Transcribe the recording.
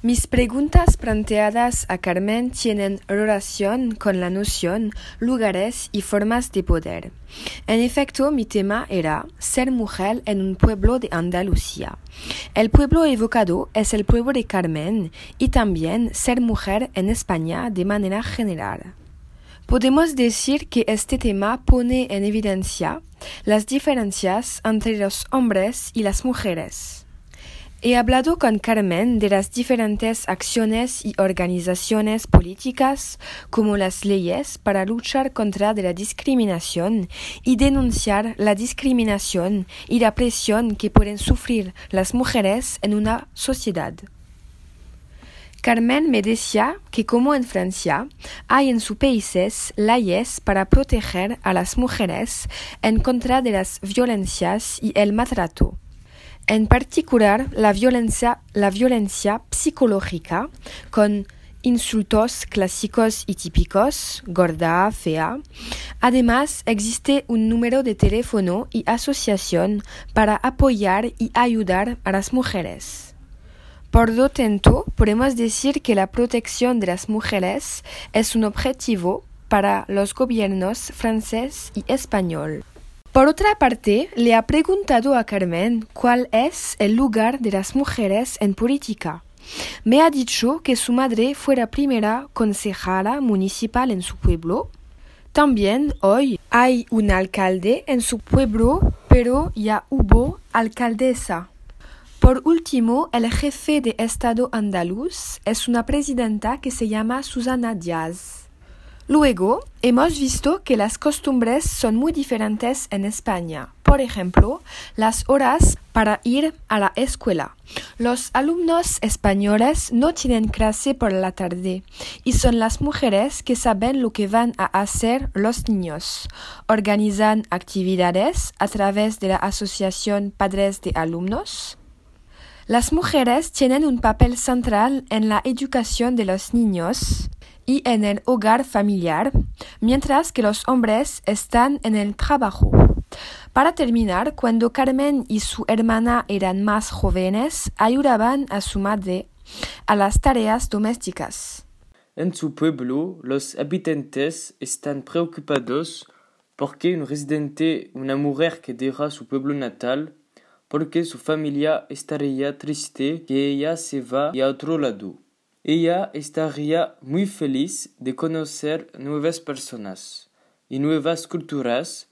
Mis preguntas planteadas a Carmen tienen relación con la noción, lugares y formas de poder. En efecto, mi tema era ser mujer en un pueblo de Andalucía. El pueblo evocado es el pueblo de Carmen y también ser mujer en España de manera general. Podemos decir que este tema pone en evidencia las diferencias entre los hombres y las mujeres. He hablado con Carmen de las diferentes acciones y organizaciones políticas como las leyes para luchar contra la discriminación y denunciar la discriminación y la presión que pueden sufrir las mujeres en una sociedad. Carmen me decía que como en Francia hay en sus países leyes para proteger a las mujeres en contra de las violencias y el maltrato en particular la violencia, psicológica con insultos clásicos y típicos, gorda, fea. Además, existe un número de teléfono y asociación para apoyar y ayudar a las mujeres. Por lo tanto, podemos decir que la protección de las mujeres es un objetivo para los gobiernos francés y español. Por otra parte, le ha preguntado a Carmen cuál es el lugar de las mujeres en política. Me ha dicho que su madre fue la primera concejala municipal en su pueblo. También hoy hay un alcalde en su pueblo, pero ya hubo alcaldesa. Por último, el jefe de Estado andaluz es una presidenta que se llama Susana Díaz. Luego, hemos visto que las costumbres son muy diferentes en España. Por ejemplo, las horas para ir a la escuela. Los alumnos españoles no tienen clase por la tarde y son las mujeres que saben lo que van a hacer los niños. Organizan actividades a través de la Asociación Padres de Alumnos. Las mujeres tienen un papel central en la educación de los niños y en el hogar familiar, mientras que los hombres están en el trabajo. Para terminar, cuando Carmen y su hermana eran más jóvenes, ayudaban a su madre a las tareas domésticas. En su pueblo, los habitantes están preocupados porque un residente, una mujer que deja su pueblo natal, porque su familia estaría triste que ella se va a otro lado. Ella estaría muy feliz de conocer nuevas personas y nuevas culturas